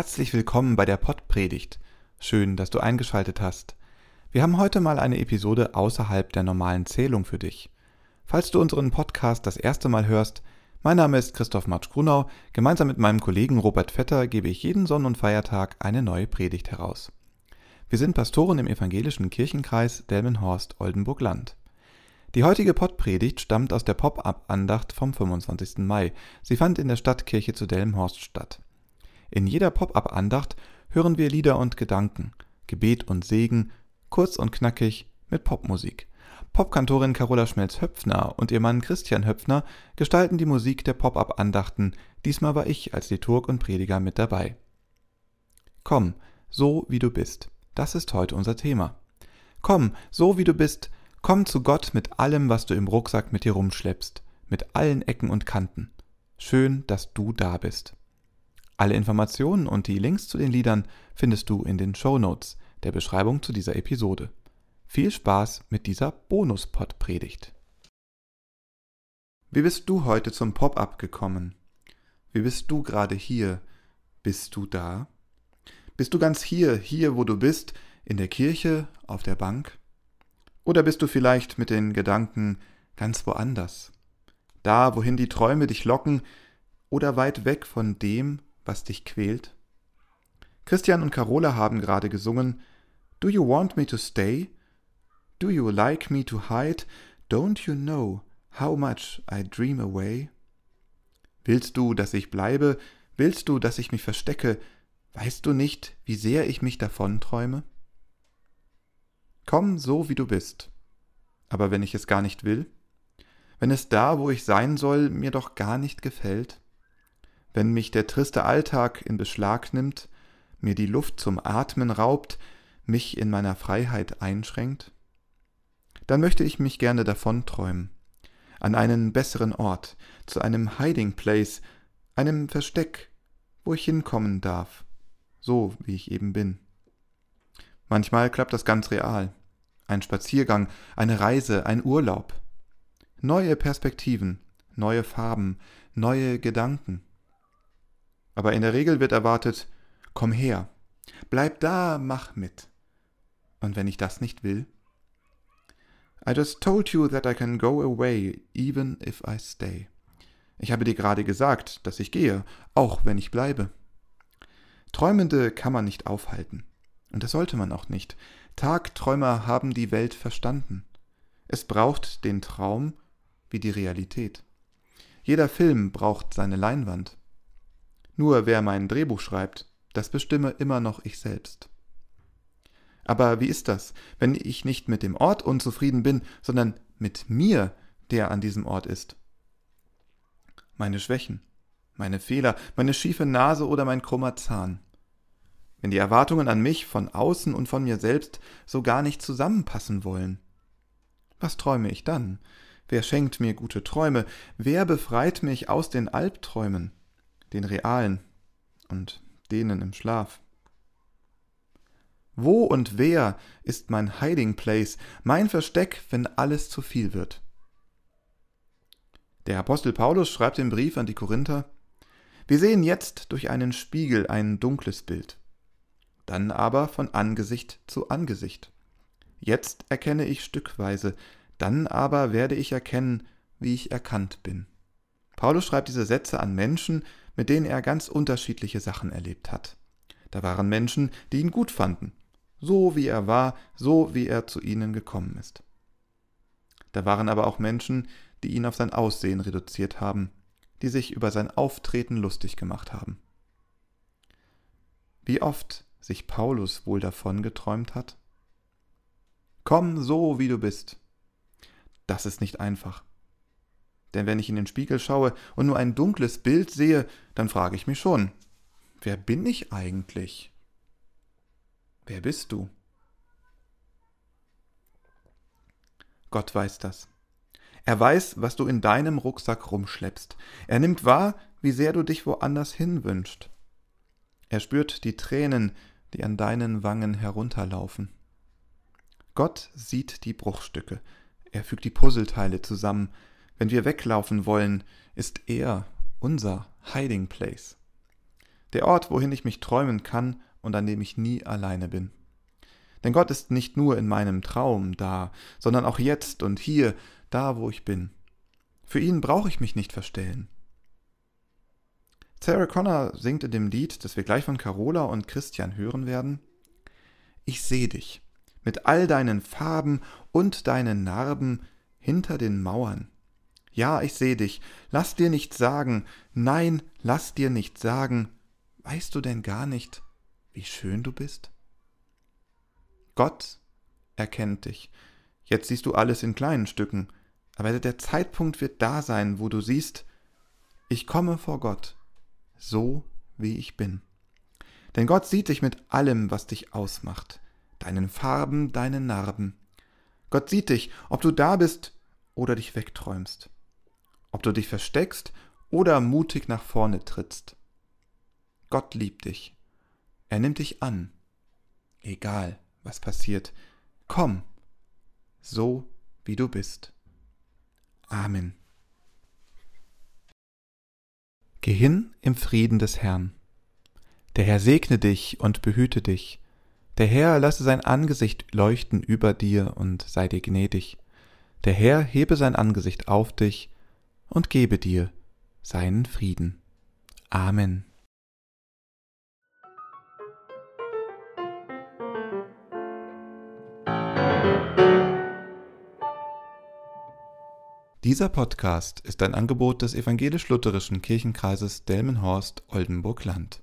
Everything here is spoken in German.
Herzlich willkommen bei der Pottpredigt. Schön, dass du eingeschaltet hast. Wir haben heute mal eine Episode außerhalb der normalen Zählung für dich. Falls du unseren Podcast das erste Mal hörst, mein Name ist Christoph Matsch-Grunau. Gemeinsam mit meinem Kollegen Robert Vetter gebe ich jeden Sonn- und Feiertag eine neue Predigt heraus. Wir sind Pastoren im evangelischen Kirchenkreis Delmenhorst-Oldenburg-Land. Die heutige Pottpredigt stammt aus der Pop-up-Andacht vom 25. Mai. Sie fand in der Stadtkirche zu Delmenhorst statt. In jeder Pop-up-Andacht hören wir Lieder und Gedanken, Gebet und Segen, kurz und knackig mit Popmusik. Popkantorin Carola Schmelz-Höpfner und ihr Mann Christian Höpfner gestalten die Musik der Pop-up-Andachten. Diesmal war ich als Liturg und Prediger mit dabei. Komm, so wie du bist. Das ist heute unser Thema. Komm, so wie du bist. Komm zu Gott mit allem, was du im Rucksack mit dir rumschleppst, mit allen Ecken und Kanten. Schön, dass du da bist. Alle Informationen und die Links zu den Liedern findest du in den Show Notes der Beschreibung zu dieser Episode. Viel Spaß mit dieser Bonuspod-Predigt. Wie bist du heute zum Pop-up gekommen? Wie bist du gerade hier? Bist du da? Bist du ganz hier, hier wo du bist, in der Kirche, auf der Bank? Oder bist du vielleicht mit den Gedanken ganz woanders? Da, wohin die Träume dich locken, oder weit weg von dem, was dich quält? Christian und Carola haben gerade gesungen Do you want me to stay? Do you like me to hide? Don't you know how much I dream away? Willst du, dass ich bleibe? Willst du, dass ich mich verstecke? Weißt du nicht, wie sehr ich mich davonträume? Komm so, wie du bist. Aber wenn ich es gar nicht will? Wenn es da, wo ich sein soll, mir doch gar nicht gefällt? Wenn mich der triste Alltag in Beschlag nimmt, mir die Luft zum Atmen raubt, mich in meiner Freiheit einschränkt? Dann möchte ich mich gerne davonträumen, an einen besseren Ort, zu einem Hiding Place, einem Versteck, wo ich hinkommen darf, so wie ich eben bin. Manchmal klappt das ganz real. Ein Spaziergang, eine Reise, ein Urlaub. Neue Perspektiven, neue Farben, neue Gedanken. Aber in der Regel wird erwartet, komm her, bleib da, mach mit. Und wenn ich das nicht will? I just told you that I can go away, even if I stay. Ich habe dir gerade gesagt, dass ich gehe, auch wenn ich bleibe. Träumende kann man nicht aufhalten. Und das sollte man auch nicht. Tagträumer haben die Welt verstanden. Es braucht den Traum wie die Realität. Jeder Film braucht seine Leinwand. Nur wer mein Drehbuch schreibt, das bestimme immer noch ich selbst. Aber wie ist das, wenn ich nicht mit dem Ort unzufrieden bin, sondern mit mir, der an diesem Ort ist? Meine Schwächen, meine Fehler, meine schiefe Nase oder mein krummer Zahn. Wenn die Erwartungen an mich von außen und von mir selbst so gar nicht zusammenpassen wollen. Was träume ich dann? Wer schenkt mir gute Träume? Wer befreit mich aus den Albträumen? Den realen und denen im Schlaf. Wo und wer ist mein Hiding Place, mein Versteck, wenn alles zu viel wird? Der Apostel Paulus schreibt im Brief an die Korinther, wir sehen jetzt durch einen Spiegel ein dunkles Bild, dann aber von Angesicht zu Angesicht. Jetzt erkenne ich stückweise, dann aber werde ich erkennen, wie ich erkannt bin. Paulus schreibt diese Sätze an Menschen, mit denen er ganz unterschiedliche Sachen erlebt hat. Da waren Menschen, die ihn gut fanden, so wie er war, so wie er zu ihnen gekommen ist. Da waren aber auch Menschen, die ihn auf sein Aussehen reduziert haben, die sich über sein Auftreten lustig gemacht haben. Wie oft sich Paulus wohl davon geträumt hat? Komm so, wie du bist. Das ist nicht einfach. Denn wenn ich in den Spiegel schaue und nur ein dunkles Bild sehe, dann frage ich mich schon, wer bin ich eigentlich? Wer bist du? Gott weiß das. Er weiß, was du in deinem Rucksack rumschleppst. Er nimmt wahr, wie sehr du dich woanders hin wünscht. Er spürt die Tränen, die an deinen Wangen herunterlaufen. Gott sieht die Bruchstücke. Er fügt die Puzzleteile zusammen, wenn wir weglaufen wollen, ist er unser Hiding Place. der Ort, wohin ich mich träumen kann und an dem ich nie alleine bin. Denn Gott ist nicht nur in meinem Traum da, sondern auch jetzt und hier, da wo ich bin. Für ihn brauche ich mich nicht verstellen. Sarah Connor singt in dem Lied, das wir gleich von Carola und Christian hören werden, Ich seh dich mit all deinen Farben und deinen Narben hinter den Mauern. Ja, ich seh dich, lass dir nicht sagen, nein, lass dir nicht sagen, weißt du denn gar nicht, wie schön du bist? Gott erkennt dich. Jetzt siehst du alles in kleinen Stücken, aber der Zeitpunkt wird da sein, wo du siehst, ich komme vor Gott, so wie ich bin. Denn Gott sieht dich mit allem, was dich ausmacht, deinen Farben, deinen Narben. Gott sieht dich, ob du da bist oder dich wegträumst, ob du dich versteckst oder mutig nach vorne trittst. Gott liebt dich. Er nimmt dich an. Egal, was passiert. Komm, so wie du bist. Amen. Geh hin im Frieden des Herrn. Der Herr segne dich und behüte dich. Der Herr lasse sein Angesicht leuchten über dir und sei dir gnädig. Der Herr hebe sein Angesicht auf dich und gebe dir seinen Frieden. Amen. Dieser Podcast ist ein Angebot des evangelisch-lutherischen Kirchenkreises Delmenhorst-Oldenburg-Land.